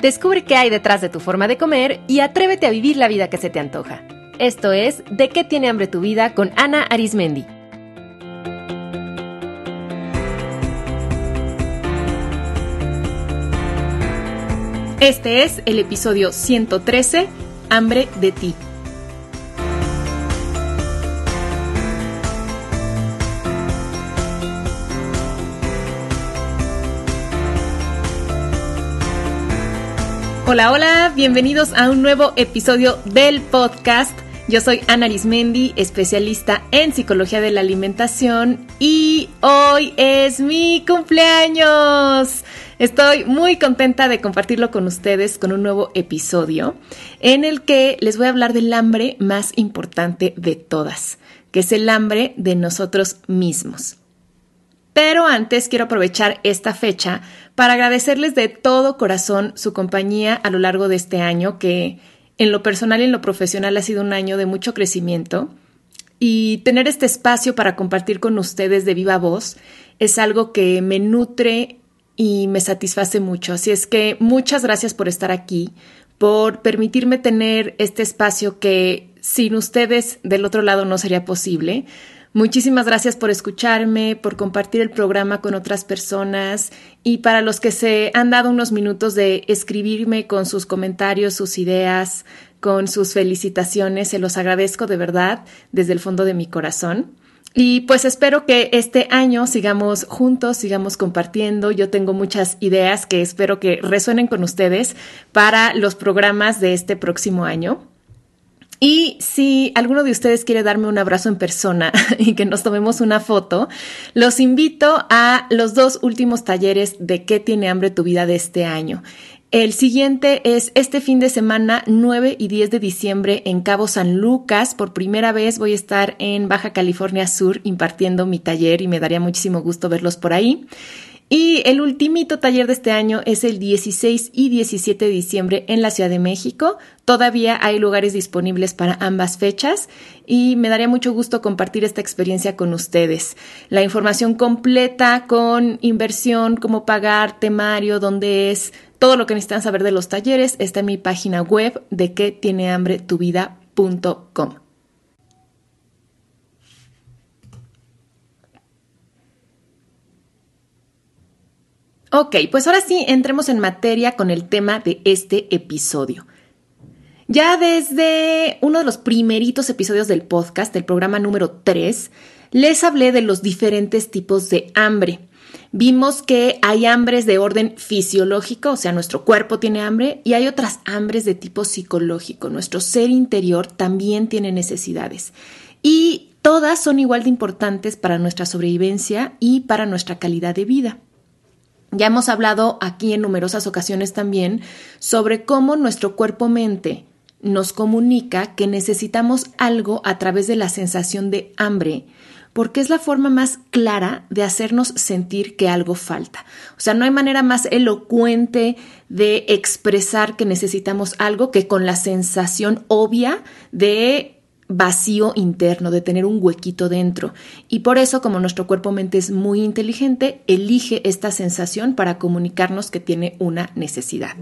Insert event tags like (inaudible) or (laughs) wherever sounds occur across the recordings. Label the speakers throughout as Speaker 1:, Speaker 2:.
Speaker 1: Descubre qué hay detrás de tu forma de comer y atrévete a vivir la vida que se te antoja. Esto es De qué tiene hambre tu vida con Ana Arismendi. Este es el episodio 113, Hambre de ti. Hola, hola, bienvenidos a un nuevo episodio del podcast. Yo soy Ana Arismendi, especialista en psicología de la alimentación y hoy es mi cumpleaños. Estoy muy contenta de compartirlo con ustedes con un nuevo episodio en el que les voy a hablar del hambre más importante de todas, que es el hambre de nosotros mismos. Pero antes quiero aprovechar esta fecha para agradecerles de todo corazón su compañía a lo largo de este año, que en lo personal y en lo profesional ha sido un año de mucho crecimiento. Y tener este espacio para compartir con ustedes de viva voz es algo que me nutre y me satisface mucho. Así es que muchas gracias por estar aquí, por permitirme tener este espacio que sin ustedes del otro lado no sería posible. Muchísimas gracias por escucharme, por compartir el programa con otras personas y para los que se han dado unos minutos de escribirme con sus comentarios, sus ideas, con sus felicitaciones, se los agradezco de verdad desde el fondo de mi corazón. Y pues espero que este año sigamos juntos, sigamos compartiendo. Yo tengo muchas ideas que espero que resuenen con ustedes para los programas de este próximo año. Y si alguno de ustedes quiere darme un abrazo en persona (laughs) y que nos tomemos una foto, los invito a los dos últimos talleres de qué tiene hambre tu vida de este año. El siguiente es este fin de semana 9 y 10 de diciembre en Cabo San Lucas. Por primera vez voy a estar en Baja California Sur impartiendo mi taller y me daría muchísimo gusto verlos por ahí. Y el ultimito taller de este año es el 16 y 17 de diciembre en la Ciudad de México. Todavía hay lugares disponibles para ambas fechas y me daría mucho gusto compartir esta experiencia con ustedes. La información completa con inversión, cómo pagar, temario, dónde es, todo lo que necesitan saber de los talleres está en mi página web de que tiene hambre tu vida.com. Ok, pues ahora sí, entremos en materia con el tema de este episodio. Ya desde uno de los primeritos episodios del podcast, del programa número 3, les hablé de los diferentes tipos de hambre. Vimos que hay hambres de orden fisiológico, o sea, nuestro cuerpo tiene hambre, y hay otras hambres de tipo psicológico. Nuestro ser interior también tiene necesidades. Y todas son igual de importantes para nuestra sobrevivencia y para nuestra calidad de vida. Ya hemos hablado aquí en numerosas ocasiones también sobre cómo nuestro cuerpo-mente nos comunica que necesitamos algo a través de la sensación de hambre, porque es la forma más clara de hacernos sentir que algo falta. O sea, no hay manera más elocuente de expresar que necesitamos algo que con la sensación obvia de vacío interno, de tener un huequito dentro. Y por eso, como nuestro cuerpo-mente es muy inteligente, elige esta sensación para comunicarnos que tiene una necesidad.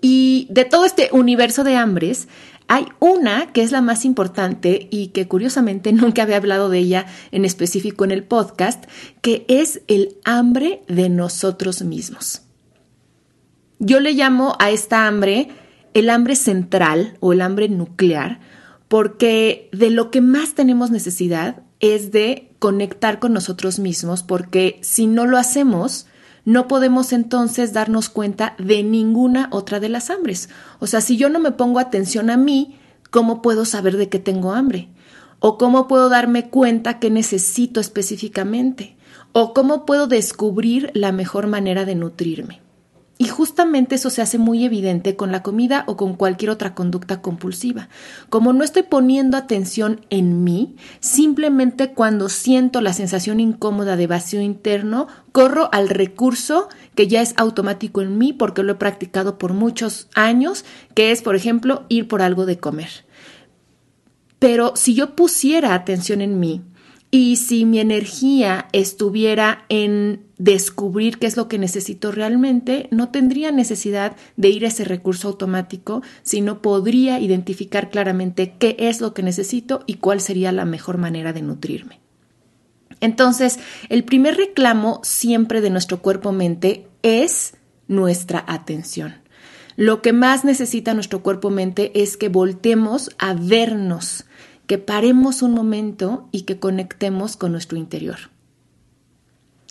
Speaker 1: Y de todo este universo de hambres, hay una que es la más importante y que curiosamente (laughs) nunca había hablado de ella en específico en el podcast, que es el hambre de nosotros mismos. Yo le llamo a esta hambre el hambre central o el hambre nuclear, porque de lo que más tenemos necesidad es de conectar con nosotros mismos, porque si no lo hacemos, no podemos entonces darnos cuenta de ninguna otra de las hambres. O sea, si yo no me pongo atención a mí, ¿cómo puedo saber de qué tengo hambre? ¿O cómo puedo darme cuenta qué necesito específicamente? ¿O cómo puedo descubrir la mejor manera de nutrirme? Y justamente eso se hace muy evidente con la comida o con cualquier otra conducta compulsiva. Como no estoy poniendo atención en mí, simplemente cuando siento la sensación incómoda de vacío interno, corro al recurso que ya es automático en mí porque lo he practicado por muchos años, que es, por ejemplo, ir por algo de comer. Pero si yo pusiera atención en mí y si mi energía estuviera en descubrir qué es lo que necesito realmente, no tendría necesidad de ir a ese recurso automático, sino podría identificar claramente qué es lo que necesito y cuál sería la mejor manera de nutrirme. Entonces, el primer reclamo siempre de nuestro cuerpo-mente es nuestra atención. Lo que más necesita nuestro cuerpo-mente es que voltemos a vernos, que paremos un momento y que conectemos con nuestro interior.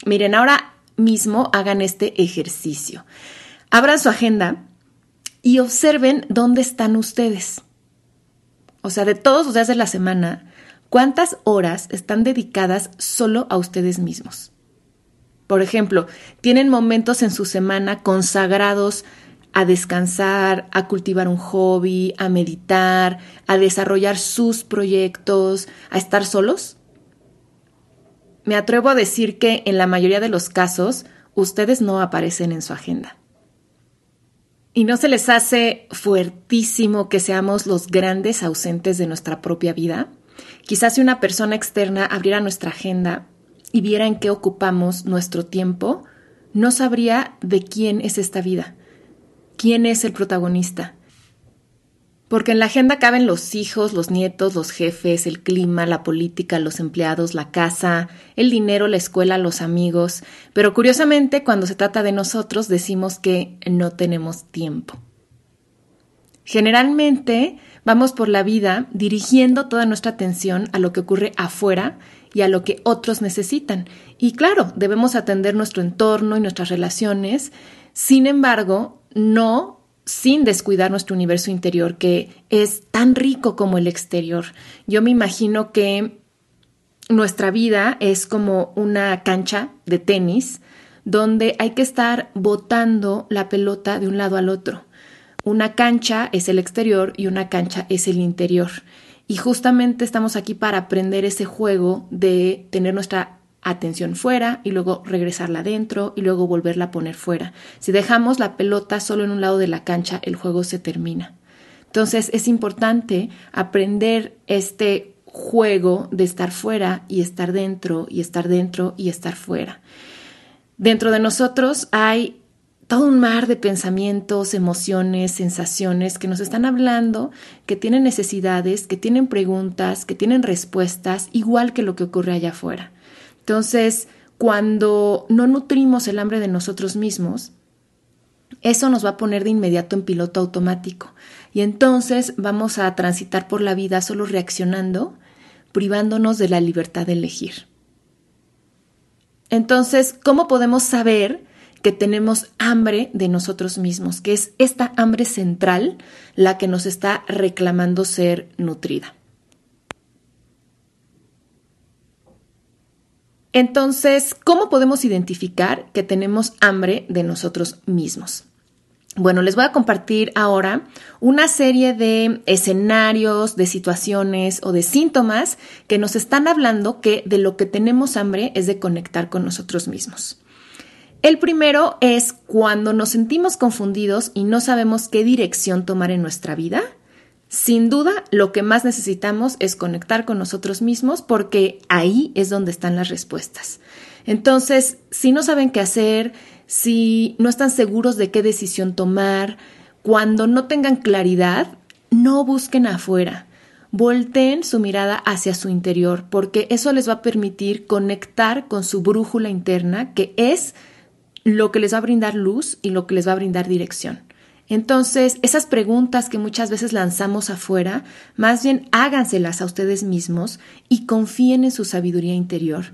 Speaker 1: Miren, ahora mismo hagan este ejercicio. Abran su agenda y observen dónde están ustedes. O sea, de todos los días de la semana, ¿cuántas horas están dedicadas solo a ustedes mismos? Por ejemplo, tienen momentos en su semana consagrados a descansar, a cultivar un hobby, a meditar, a desarrollar sus proyectos, a estar solos? Me atrevo a decir que en la mayoría de los casos ustedes no aparecen en su agenda. ¿Y no se les hace fuertísimo que seamos los grandes ausentes de nuestra propia vida? Quizás si una persona externa abriera nuestra agenda y viera en qué ocupamos nuestro tiempo, no sabría de quién es esta vida, quién es el protagonista, porque en la agenda caben los hijos, los nietos, los jefes, el clima, la política, los empleados, la casa, el dinero, la escuela, los amigos. Pero curiosamente, cuando se trata de nosotros, decimos que no tenemos tiempo. Generalmente vamos por la vida dirigiendo toda nuestra atención a lo que ocurre afuera y a lo que otros necesitan. Y claro, debemos atender nuestro entorno y nuestras relaciones. Sin embargo, no sin descuidar nuestro universo interior, que es tan rico como el exterior. Yo me imagino que nuestra vida es como una cancha de tenis donde hay que estar botando la pelota de un lado al otro. Una cancha es el exterior y una cancha es el interior. Y justamente estamos aquí para aprender ese juego de tener nuestra atención fuera y luego regresarla adentro y luego volverla a poner fuera. Si dejamos la pelota solo en un lado de la cancha, el juego se termina. Entonces es importante aprender este juego de estar fuera y estar dentro y estar dentro y estar fuera. Dentro de nosotros hay todo un mar de pensamientos, emociones, sensaciones que nos están hablando, que tienen necesidades, que tienen preguntas, que tienen respuestas, igual que lo que ocurre allá afuera. Entonces, cuando no nutrimos el hambre de nosotros mismos, eso nos va a poner de inmediato en piloto automático. Y entonces vamos a transitar por la vida solo reaccionando, privándonos de la libertad de elegir. Entonces, ¿cómo podemos saber que tenemos hambre de nosotros mismos? Que es esta hambre central la que nos está reclamando ser nutrida. Entonces, ¿cómo podemos identificar que tenemos hambre de nosotros mismos? Bueno, les voy a compartir ahora una serie de escenarios, de situaciones o de síntomas que nos están hablando que de lo que tenemos hambre es de conectar con nosotros mismos. El primero es cuando nos sentimos confundidos y no sabemos qué dirección tomar en nuestra vida sin duda, lo que más necesitamos es conectar con nosotros mismos porque ahí es donde están las respuestas. Entonces, si no saben qué hacer, si no están seguros de qué decisión tomar, cuando no tengan claridad, no busquen afuera. Volteen su mirada hacia su interior porque eso les va a permitir conectar con su brújula interna, que es lo que les va a brindar luz y lo que les va a brindar dirección. Entonces, esas preguntas que muchas veces lanzamos afuera, más bien háganselas a ustedes mismos y confíen en su sabiduría interior.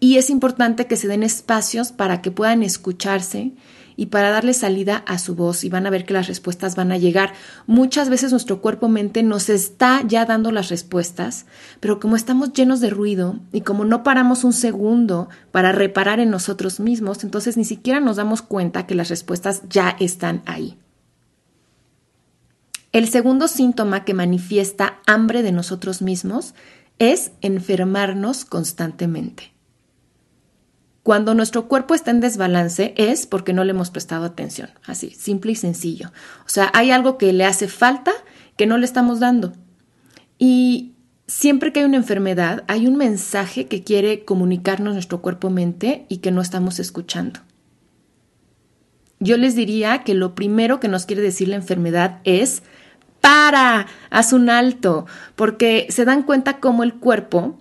Speaker 1: Y es importante que se den espacios para que puedan escucharse y para darle salida a su voz y van a ver que las respuestas van a llegar. Muchas veces nuestro cuerpo-mente nos está ya dando las respuestas, pero como estamos llenos de ruido y como no paramos un segundo para reparar en nosotros mismos, entonces ni siquiera nos damos cuenta que las respuestas ya están ahí. El segundo síntoma que manifiesta hambre de nosotros mismos es enfermarnos constantemente. Cuando nuestro cuerpo está en desbalance es porque no le hemos prestado atención, así, simple y sencillo. O sea, hay algo que le hace falta que no le estamos dando. Y siempre que hay una enfermedad, hay un mensaje que quiere comunicarnos nuestro cuerpo-mente y que no estamos escuchando. Yo les diría que lo primero que nos quiere decir la enfermedad es para, haz un alto, porque se dan cuenta cómo el cuerpo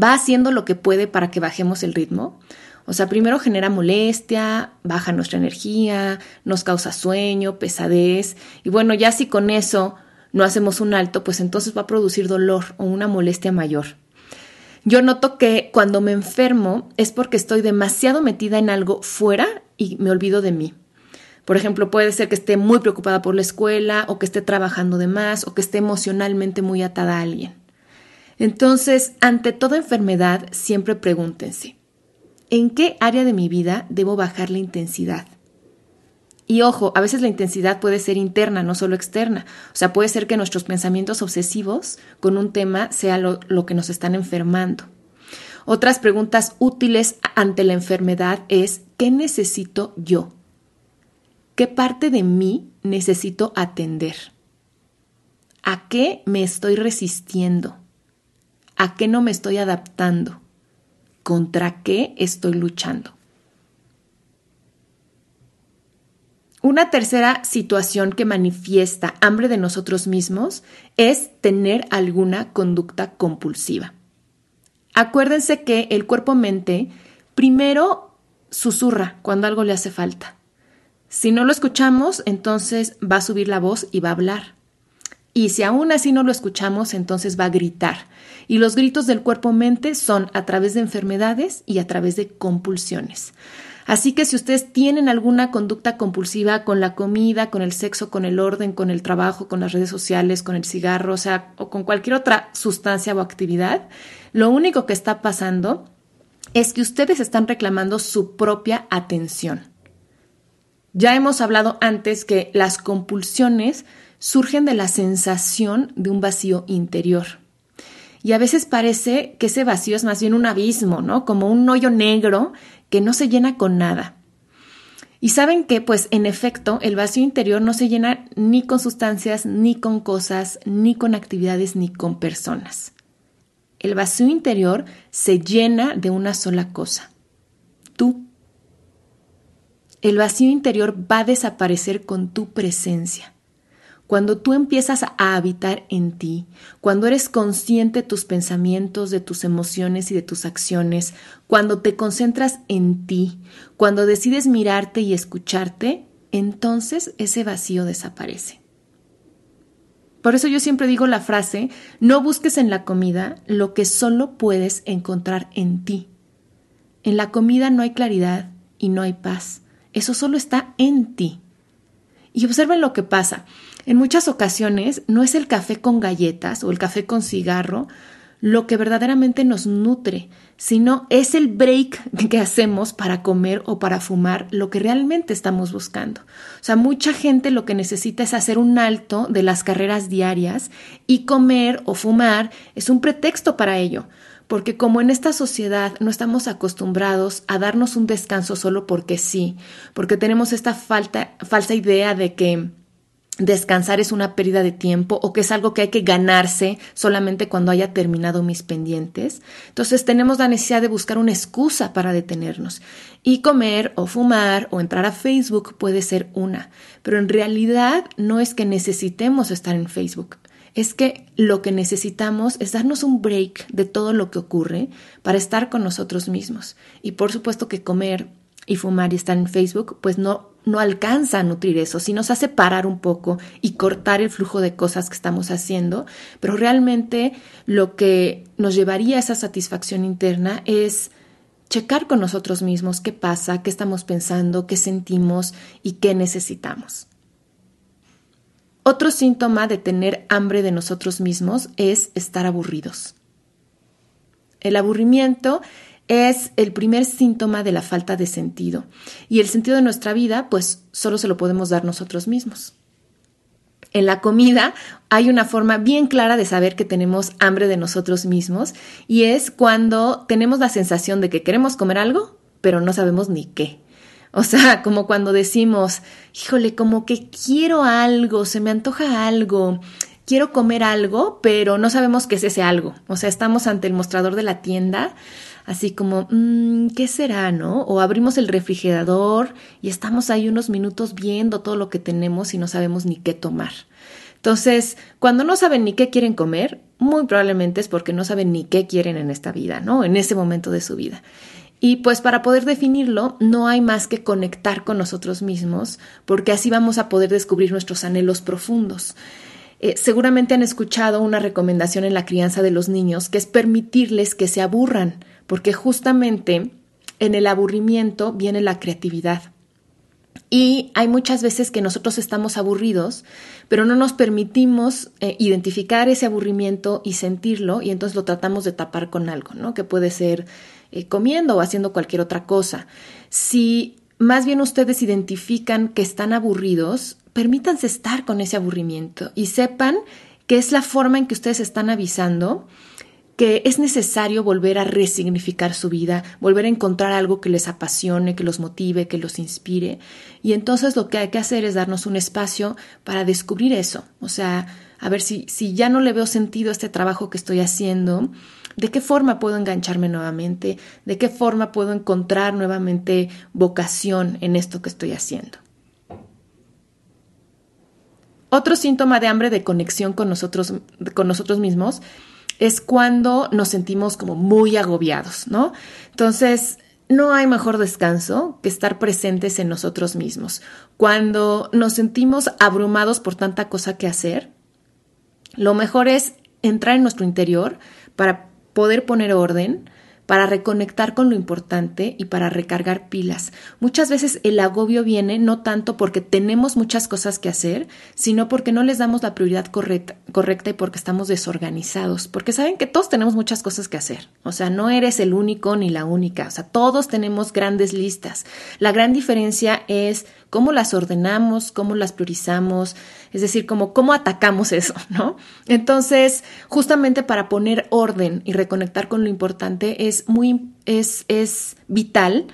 Speaker 1: va haciendo lo que puede para que bajemos el ritmo. O sea, primero genera molestia, baja nuestra energía, nos causa sueño, pesadez, y bueno, ya si con eso no hacemos un alto, pues entonces va a producir dolor o una molestia mayor. Yo noto que cuando me enfermo es porque estoy demasiado metida en algo fuera y me olvido de mí. Por ejemplo, puede ser que esté muy preocupada por la escuela o que esté trabajando de más o que esté emocionalmente muy atada a alguien. Entonces, ante toda enfermedad, siempre pregúntense, ¿en qué área de mi vida debo bajar la intensidad? Y ojo, a veces la intensidad puede ser interna, no solo externa. O sea, puede ser que nuestros pensamientos obsesivos con un tema sea lo, que nos están enfermando. Otras preguntas útiles ante la enfermedad es, ¿qué necesito yo? ¿Qué parte de mí necesito atender? ¿A qué me estoy resistiendo? ¿A qué no me estoy adaptando? ¿Contra qué estoy luchando? Una tercera situación que manifiesta hambre de nosotros mismos es tener alguna conducta compulsiva. Acuérdense que el cuerpo-mente primero susurra cuando algo le hace falta. Si no lo escuchamos, entonces va a subir la voz y va a hablar. Y si aún así no lo escuchamos, entonces va a gritar. Y los gritos del cuerpo-mente son a través de enfermedades y a través de compulsiones. Así que si ustedes tienen alguna conducta compulsiva con la comida, con el sexo, con el orden, con el trabajo, con las redes sociales, con el cigarro, o sea, o con cualquier otra sustancia o actividad, lo único que está pasando es que ustedes están reclamando su propia atención. Ya hemos hablado antes que las compulsiones surgen de la sensación de un vacío interior. Y a veces parece que ese vacío es más bien un abismo, ¿no? Como un hoyo negro que no se llena con nada. Y saben que, pues en efecto, el vacío interior no se llena ni con sustancias, ni con cosas, ni con actividades, ni con personas. El vacío interior se llena de una sola cosa, tú. El vacío interior va a desaparecer con tu presencia. Cuando tú empiezas a habitar en ti, cuando eres consciente de tus pensamientos, de tus emociones y de tus acciones, cuando te concentras en ti, cuando decides mirarte y escucharte, entonces ese vacío desaparece. Por eso yo siempre digo la frase, no busques en la comida lo que solo puedes encontrar en ti. En la comida no hay claridad y no hay paz. Eso solo está en ti. Y observen lo que pasa. En muchas ocasiones no es el café con galletas o el café con cigarro lo que verdaderamente nos nutre, sino es el break (laughs) que hacemos para comer o para fumar lo que realmente estamos buscando. O sea, mucha gente lo que necesita es hacer un alto de las carreras diarias y comer o fumar es un pretexto para ello porque como en esta sociedad no estamos acostumbrados a darnos un descanso solo porque sí, porque tenemos esta falta, falsa idea de que descansar es una pérdida de tiempo o que es algo que hay que ganarse solamente cuando haya terminado mis pendientes. Entonces tenemos la necesidad de buscar una excusa para detenernos. Y comer o fumar o entrar a Facebook puede ser una, pero en realidad no es que necesitemos estar en Facebook es que lo que necesitamos es darnos un break de todo lo que ocurre para estar con nosotros mismos. Y por supuesto que comer y fumar y estar en Facebook, pues no, no alcanza a nutrir eso, si nos hace parar un poco y cortar el flujo de cosas que estamos haciendo, pero realmente lo que nos llevaría a esa satisfacción interna es checar con nosotros mismos qué pasa, qué estamos pensando, qué sentimos y qué necesitamos. Otro síntoma de tener hambre de nosotros mismos es estar aburridos. El aburrimiento es el primer síntoma de la falta de sentido y el sentido de nuestra vida pues solo se lo podemos dar nosotros mismos. En la comida hay una forma bien clara de saber que tenemos hambre de nosotros mismos y es cuando tenemos la sensación de que queremos comer algo, pero no sabemos ni qué. O sea, (laughs) como cuando decimos, híjole, como que quiero algo, se me antoja algo, quiero comer algo, pero no sabemos qué es ese algo. O sea, estamos ante el mostrador de la tienda, así como, mmm, ¿qué será, no? O abrimos el refrigerador y estamos ahí unos minutos viendo todo lo que tenemos y no sabemos ni qué tomar. Entonces, cuando no saben ni qué quieren comer, muy probablemente es porque no saben ni qué quieren en esta vida, ¿no? En ese momento de su vida. Y pues para poder definirlo, no hay más que conectar con nosotros mismos, porque así vamos a poder descubrir nuestros anhelos profundos. Eh, seguramente han escuchado una recomendación en la crianza de los niños, que es permitirles que se aburran, porque justamente en el aburrimiento viene la creatividad. Y hay muchas veces que nosotros estamos aburridos, pero no nos permitimos eh, identificar ese aburrimiento y sentirlo, y entonces lo tratamos de tapar con algo, ¿no? Que puede ser eh, comiendo o haciendo cualquier otra cosa. Si más bien ustedes identifican que están aburridos, permítanse estar con ese aburrimiento y sepan que es la forma en que ustedes están avisando que es necesario volver a resignificar su vida, volver a encontrar algo que les apasione, que los motive, que los inspire. Y entonces lo que hay que hacer es darnos un espacio para descubrir eso. O sea, a ver si, si ya no le veo sentido a este trabajo que estoy haciendo, ¿De qué forma puedo engancharme nuevamente? ¿De qué forma puedo encontrar nuevamente vocación en esto que estoy haciendo? Otro síntoma de hambre de conexión con nosotros, con nosotros mismos es cuando nos sentimos como muy agobiados, ¿no? Entonces, no hay mejor descanso que estar presentes en nosotros mismos. Cuando nos sentimos abrumados por tanta cosa que hacer, lo mejor es entrar en nuestro interior para poder poner orden, para reconectar con lo importante y para recargar pilas. Muchas veces el agobio viene no tanto porque tenemos muchas cosas que hacer, sino porque no les damos la prioridad correcta, correcta y porque estamos desorganizados, porque saben que todos tenemos muchas cosas que hacer. O sea, no eres el único ni la única, o sea, todos tenemos grandes listas. La gran diferencia es cómo las ordenamos, cómo las priorizamos, es decir, cómo, cómo atacamos (laughs) eso, ¿no? Entonces, justamente para poner orden y reconectar con lo importante es muy, es, es vital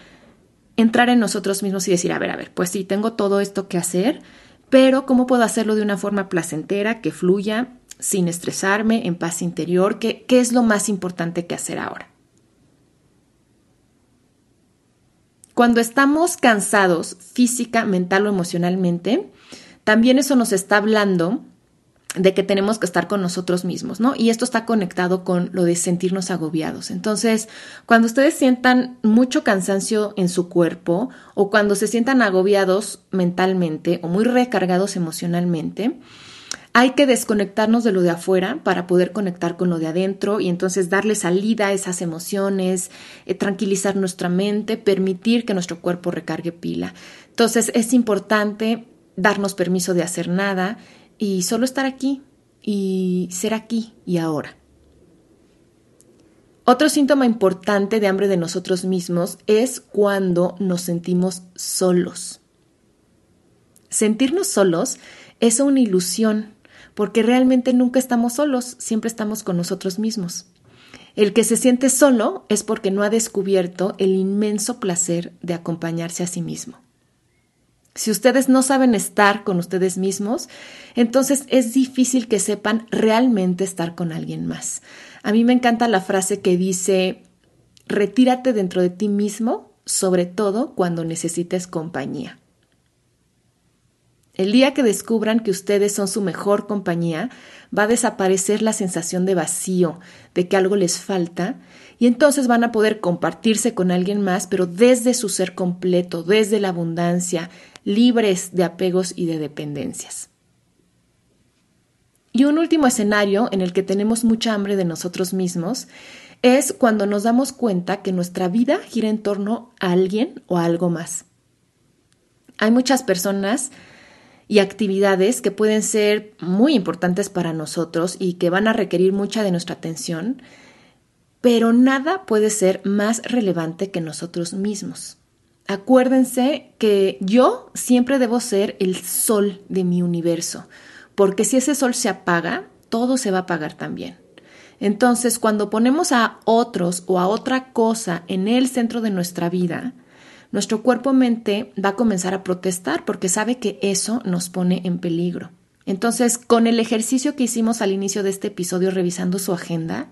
Speaker 1: entrar en nosotros mismos y decir, a ver, a ver, pues sí, tengo todo esto que hacer, pero ¿cómo puedo hacerlo de una forma placentera, que fluya, sin estresarme, en paz interior? ¿Qué, qué es lo más importante que hacer ahora? Cuando estamos cansados física, mental o emocionalmente, también eso nos está hablando de que tenemos que estar con nosotros mismos, ¿no? Y esto está conectado con lo de sentirnos agobiados. Entonces, cuando ustedes sientan mucho cansancio en su cuerpo o cuando se sientan agobiados mentalmente o muy recargados emocionalmente, hay que desconectarnos de lo de afuera para poder conectar con lo de adentro y entonces darle salida a esas emociones, eh, tranquilizar nuestra mente, permitir que nuestro cuerpo recargue pila. Entonces es importante darnos permiso de hacer nada y solo estar aquí y ser aquí y ahora. Otro síntoma importante de hambre de nosotros mismos es cuando nos sentimos solos. Sentirnos solos es una ilusión porque realmente nunca estamos solos, siempre estamos con nosotros mismos. El que se siente solo es porque no ha descubierto el inmenso placer de acompañarse a sí mismo. Si ustedes no saben estar con ustedes mismos, entonces es difícil que sepan realmente estar con alguien más. A mí me encanta la frase que dice, retírate dentro de ti mismo, sobre todo cuando necesites compañía. El día que descubran que ustedes son su mejor compañía, va a desaparecer la sensación de vacío, de que algo les falta, y entonces van a poder compartirse con alguien más, pero desde su ser completo, desde la abundancia, libres de apegos y de dependencias. Y un último escenario en el que tenemos mucha hambre de nosotros mismos es cuando nos damos cuenta que nuestra vida gira en torno a alguien o a algo más. Hay muchas personas y actividades que pueden ser muy importantes para nosotros y que van a requerir mucha de nuestra atención, pero nada puede ser más relevante que nosotros mismos. Acuérdense que yo siempre debo ser el sol de mi universo, porque si ese sol se apaga, todo se va a apagar también. Entonces, cuando ponemos a otros o a otra cosa en el centro de nuestra vida, nuestro cuerpo-mente va a comenzar a protestar porque sabe que eso nos pone en peligro. Entonces, con el ejercicio que hicimos al inicio de este episodio revisando su agenda,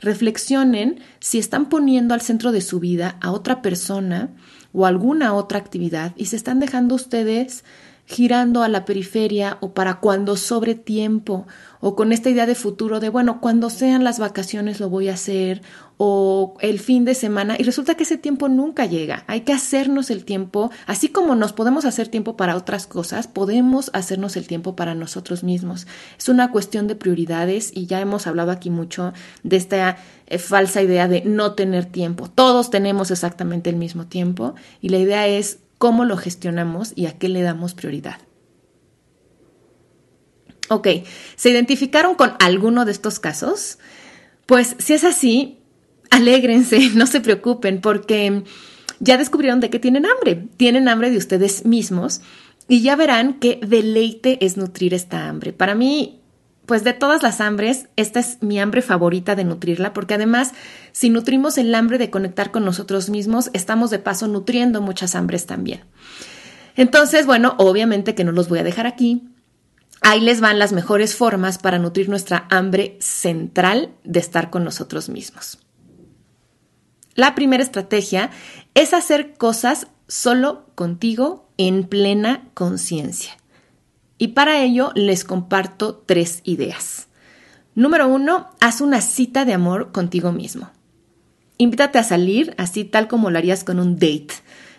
Speaker 1: reflexionen si están poniendo al centro de su vida a otra persona o alguna otra actividad y se están dejando ustedes girando a la periferia o para cuando sobre tiempo o con esta idea de futuro de, bueno, cuando sean las vacaciones lo voy a hacer o el fin de semana y resulta que ese tiempo nunca llega. Hay que hacernos el tiempo, así como nos podemos hacer tiempo para otras cosas, podemos hacernos el tiempo para nosotros mismos. Es una cuestión de prioridades y ya hemos hablado aquí mucho de esta eh, falsa idea de no tener tiempo. Todos tenemos exactamente el mismo tiempo y la idea es cómo lo gestionamos y a qué le damos prioridad. Ok, ¿se identificaron con alguno de estos casos? Pues si es así, alégrense, (laughs) no se preocupen, porque ya descubrieron de qué tienen hambre. Tienen hambre de ustedes mismos y ya verán qué deleite es nutrir esta hambre. Para mí, pues de todas las hambres, esta es mi hambre favorita de nutrirla, porque además, si nutrimos el hambre de conectar con nosotros mismos, estamos de paso nutriendo muchas hambres también. Entonces, bueno, obviamente que no los voy a dejar aquí. Ahí les van las mejores formas para nutrir nuestra hambre central de estar con nosotros mismos. La primera estrategia es hacer cosas solo contigo en plena conciencia. Y para ello les comparto tres ideas. Número uno, haz una cita de amor contigo mismo. Invítate a salir, así tal como lo harías con un date.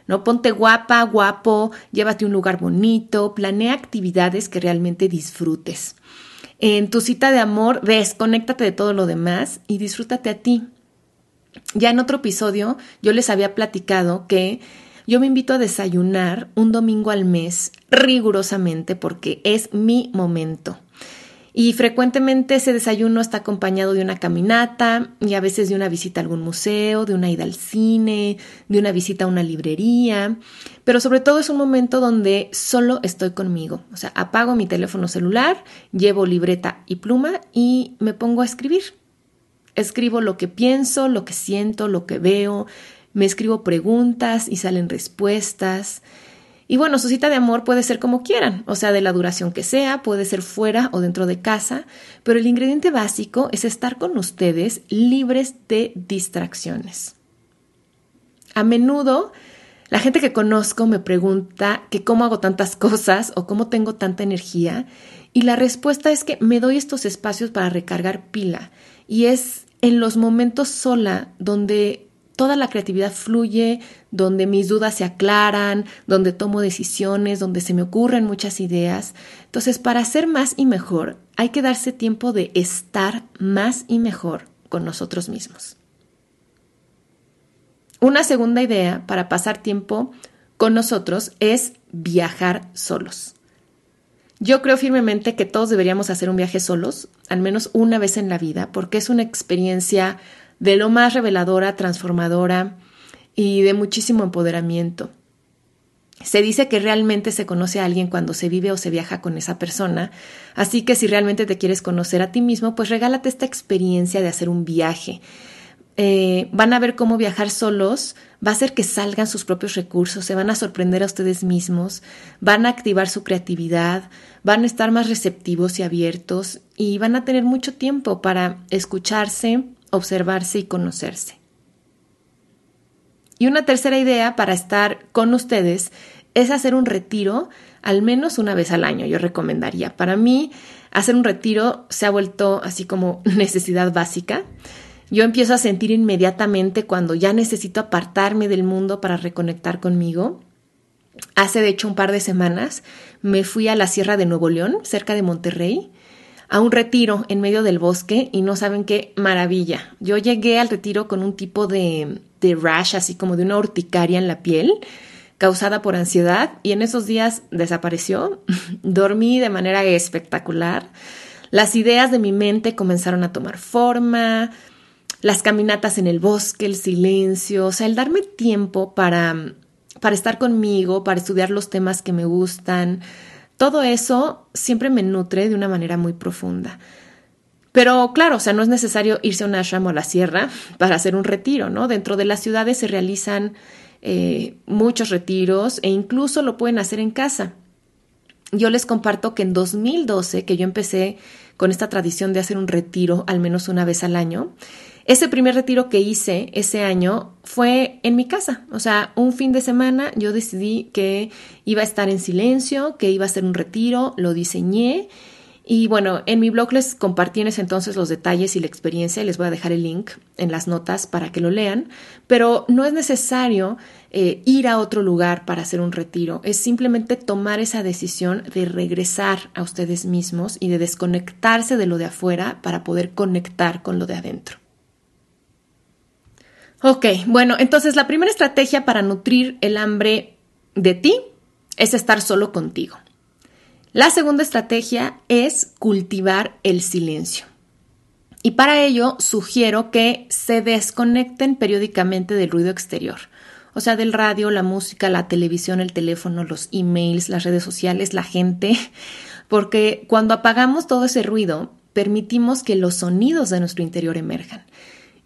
Speaker 1: ¿No? Ponte guapa, guapo, llévate un lugar bonito, planea actividades que realmente disfrutes. En tu cita de amor, desconéctate de todo lo demás y disfrútate a ti. Ya en otro episodio yo les había platicado que yo me invito a desayunar un domingo al mes rigurosamente porque es mi momento. Y frecuentemente ese desayuno está acompañado de una caminata y a veces de una visita a algún museo, de una ida al cine, de una visita a una librería, pero sobre todo es un momento donde solo estoy conmigo. O sea, apago mi teléfono celular, llevo libreta y pluma y me pongo a escribir. Escribo lo que pienso, lo que siento, lo que veo, me escribo preguntas y salen respuestas. Y bueno, su cita de amor puede ser como quieran, o sea, de la duración que sea, puede ser fuera o dentro de casa, pero el ingrediente básico es estar con ustedes libres de distracciones. A menudo la gente que conozco me pregunta que cómo hago tantas cosas o cómo tengo tanta energía y la respuesta es que me doy estos espacios para recargar pila y es en los momentos sola donde toda la creatividad fluye, donde mis dudas se aclaran, donde tomo decisiones, donde se me ocurren muchas ideas. Entonces, para ser más y mejor, hay que darse tiempo de estar más y mejor con nosotros mismos. Una segunda idea para pasar tiempo con nosotros es viajar solos. Yo creo firmemente que todos deberíamos hacer un viaje solos, al menos una vez en la vida, porque es una experiencia de lo más reveladora, transformadora y de muchísimo empoderamiento. Se dice que realmente se conoce a alguien cuando se vive o se viaja con esa persona, así que si realmente te quieres conocer a ti mismo, pues regálate esta experiencia de hacer un viaje. Eh, van a ver cómo viajar solos va a hacer que salgan sus propios recursos, se van a sorprender a ustedes mismos, van a activar su creatividad, van a estar más receptivos y abiertos y van a tener mucho tiempo para escucharse, observarse y conocerse. Y una tercera idea para estar con ustedes es hacer un retiro al menos una vez al año, yo recomendaría. Para mí, hacer un retiro se ha vuelto así como (laughs) necesidad básica. Yo empiezo a sentir inmediatamente cuando ya necesito apartarme del mundo para reconectar conmigo. Hace de hecho un par de semanas me fui a la Sierra de Nuevo León, cerca de Monterrey, a un retiro en medio del bosque y no saben qué maravilla. Yo llegué al retiro con un tipo de, de rash, así como de una urticaria en la piel causada por ansiedad y en esos días desapareció. (laughs) Dormí de manera espectacular. Las ideas de mi mente comenzaron a tomar forma, las caminatas en el bosque, el silencio, o sea, el darme tiempo para, para estar conmigo, para estudiar los temas que me gustan, todo eso siempre me nutre de una manera muy profunda. Pero claro, o sea, no es necesario irse a un ashram o a la sierra para hacer un retiro, ¿no? Dentro de las ciudades se realizan eh, muchos retiros e incluso lo pueden hacer en casa. yo les comparto que en 2012, que yo empecé con esta tradición de hacer un retiro al menos una vez al año, ese primer retiro que hice ese año fue en mi casa, o sea, un fin de semana yo decidí que iba a estar en silencio, que iba a hacer un retiro, lo diseñé y bueno, en mi blog les compartí en ese entonces los detalles y la experiencia, les voy a dejar el link en las notas para que lo lean, pero no es necesario eh, ir a otro lugar para hacer un retiro, es simplemente tomar esa decisión de regresar a ustedes mismos y de desconectarse de lo de afuera para poder conectar con lo de adentro. Ok, bueno, entonces la primera estrategia para nutrir el hambre de ti es estar solo contigo. La segunda estrategia es cultivar el silencio. Y para ello sugiero que se desconecten periódicamente del ruido exterior, o sea, del radio, la música, la televisión, el teléfono, los emails, las redes sociales, la gente, (laughs) porque cuando apagamos todo ese ruido, permitimos que los sonidos de nuestro interior emerjan.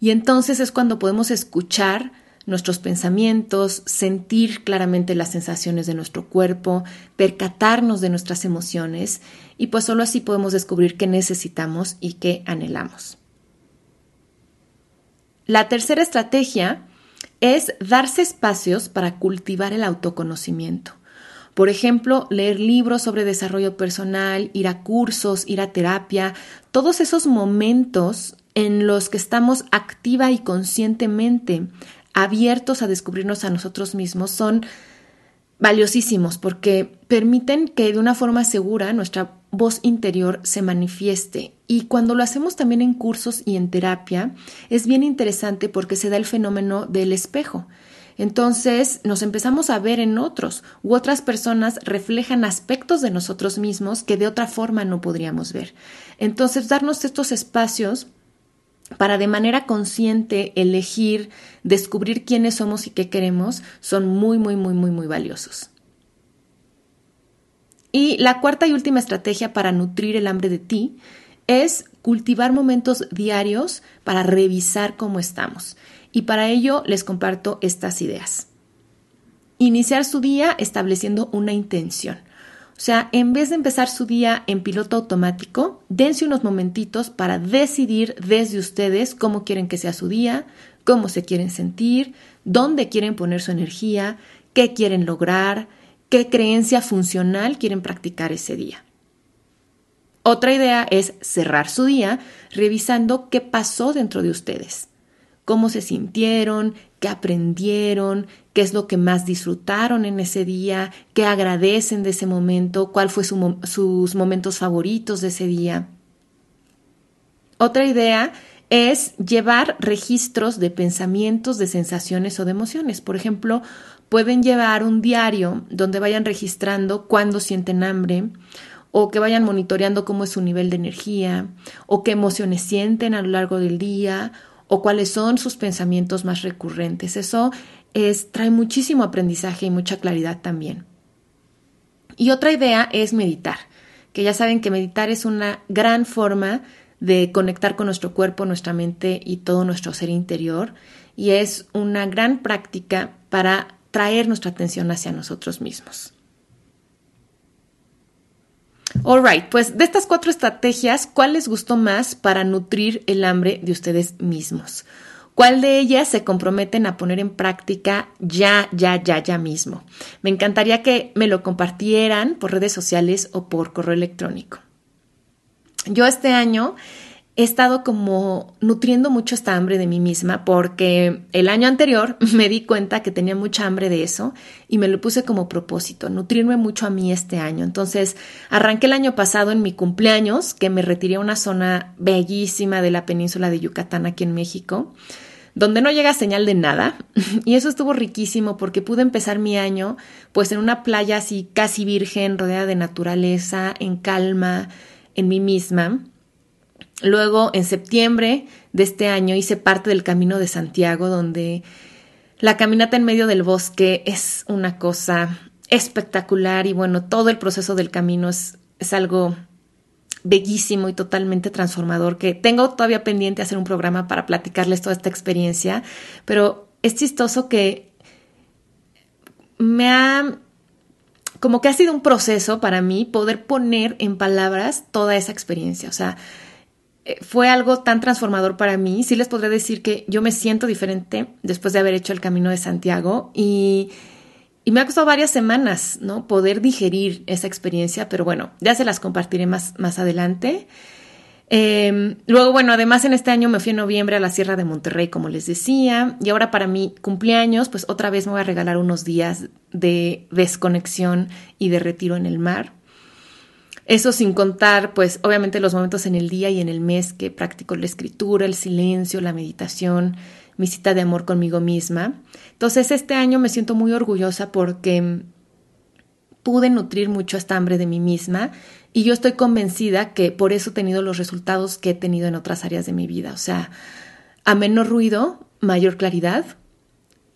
Speaker 1: Y entonces es cuando podemos escuchar nuestros pensamientos, sentir claramente las sensaciones de nuestro cuerpo, percatarnos de nuestras emociones y pues solo así podemos descubrir qué necesitamos y qué anhelamos. La tercera estrategia es darse espacios para cultivar el autoconocimiento. Por ejemplo, leer libros sobre desarrollo personal, ir a cursos, ir a terapia, todos esos momentos en los que estamos activa y conscientemente abiertos a descubrirnos a nosotros mismos son valiosísimos porque permiten que de una forma segura nuestra voz interior se manifieste. Y cuando lo hacemos también en cursos y en terapia, es bien interesante porque se da el fenómeno del espejo. Entonces nos empezamos a ver en otros u otras personas reflejan aspectos de nosotros mismos que de otra forma no podríamos ver. Entonces darnos estos espacios para de manera consciente elegir, descubrir quiénes somos y qué queremos, son muy, muy, muy, muy, muy valiosos. Y la cuarta y última estrategia para nutrir el hambre de ti es cultivar momentos diarios para revisar cómo estamos. Y para ello les comparto estas ideas. Iniciar su día estableciendo una intención. O sea, en vez de empezar su día en piloto automático, dense unos momentitos para decidir desde ustedes cómo quieren que sea su día, cómo se quieren sentir, dónde quieren poner su energía, qué quieren lograr, qué creencia funcional quieren practicar ese día. Otra idea es cerrar su día revisando qué pasó dentro de ustedes, cómo se sintieron, qué aprendieron, qué es lo que más disfrutaron en ese día, qué agradecen de ese momento, cuál fue sus momentos favoritos de ese día. Otra idea es llevar registros de pensamientos, de sensaciones o de emociones. Por ejemplo, pueden llevar un diario donde vayan registrando cuándo sienten hambre o que vayan monitoreando cómo es su nivel de energía o qué emociones sienten a lo largo del día o cuáles son sus pensamientos más recurrentes. Eso es, trae muchísimo aprendizaje y mucha claridad también. Y otra idea es meditar, que ya saben que meditar es una gran forma de conectar con nuestro cuerpo, nuestra mente y todo nuestro ser interior, y es una gran práctica para traer nuestra atención hacia nosotros mismos. Alright, pues de estas cuatro estrategias, ¿cuál les gustó más para nutrir el hambre de ustedes mismos? ¿Cuál de ellas se comprometen a poner en práctica ya, ya, ya, ya mismo? Me encantaría que me lo compartieran por redes sociales o por correo electrónico. Yo este año he estado como nutriendo mucho esta hambre de mí misma porque el año anterior (laughs) me di cuenta que tenía mucha hambre de eso y me lo puse como propósito, nutrirme mucho a mí este año. Entonces arranqué el año pasado en mi cumpleaños que me retiré a una zona bellísima de la península de Yucatán aquí en México donde no llega señal de nada. (laughs) Y eso estuvo riquísimo porque pude empezar mi año pues en una playa así casi virgen, rodeada de naturaleza, en calma, en mí misma. Luego, en septiembre de este año, hice parte del Camino de Santiago, donde la caminata en medio del bosque es una cosa espectacular y bueno, todo el proceso del camino es, es algo bellísimo y totalmente transformador que tengo todavía pendiente hacer un programa para platicarles toda esta experiencia, pero es chistoso que me ha como que ha sido un proceso para mí poder poner en palabras toda esa experiencia. O sea, fue algo tan transformador para mí. Sí les podré decir que yo me siento diferente después de haber hecho el camino de Santiago y, y me ha costado varias semanas, ¿no? Poder digerir esa experiencia, pero bueno, ya se las compartiré más, más adelante. Em, luego, bueno, además en este año me fui en noviembre a la Sierra de Monterrey, como les decía, y ahora para mi cumpleaños, pues otra vez me voy a regalar unos días de desconexión y de retiro en el mar. Eso sin contar, pues obviamente los momentos en el día y en el mes que practico la escritura, el silencio, la meditación, mi cita de amor conmigo misma. Entonces este año me siento muy orgullosa porque pude nutrir mucho esta hambre de mí misma y yo estoy convencida que por eso he tenido los resultados que he tenido en otras áreas de mi vida. O sea, a menor ruido, mayor claridad,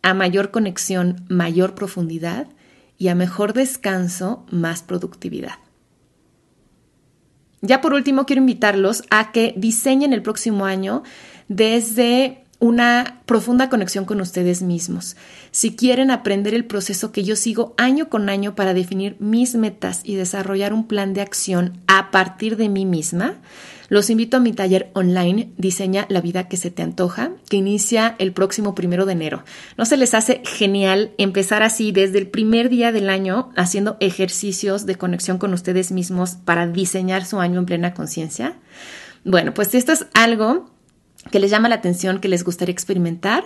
Speaker 1: a mayor conexión, mayor profundidad y a mejor descanso, más productividad. Ya por último, quiero invitarlos a que diseñen el próximo año desde una profunda conexión con ustedes mismos. Si quieren aprender el proceso que yo sigo año con año para definir mis metas y desarrollar un plan de acción a partir de mí misma, los invito a mi taller online Diseña la vida que se te antoja, que inicia el próximo primero de enero. ¿No se les hace genial empezar así desde el primer día del año haciendo ejercicios de conexión con ustedes mismos para diseñar su año en plena conciencia? Bueno, pues esto es algo que les llama la atención, que les gustaría experimentar,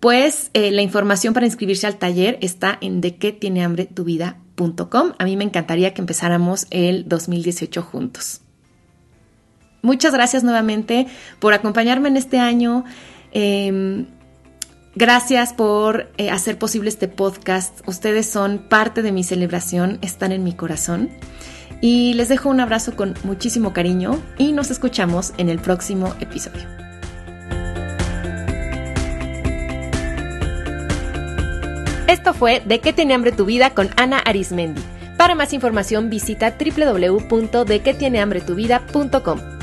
Speaker 1: pues eh, la información para inscribirse al taller está en de qué tiene hambre tu vida.com. A mí me encantaría que empezáramos el 2018 juntos. Muchas gracias nuevamente por acompañarme en este año. Em, gracias por eh, hacer posible este podcast. Ustedes son parte de mi celebración, están en mi corazón. Y les dejo un abrazo con muchísimo cariño y nos escuchamos en el próximo episodio. Esto fue De qué tiene hambre tu vida con Ana Arismendi. Para más información visita www.dequetienehambretuvida.com.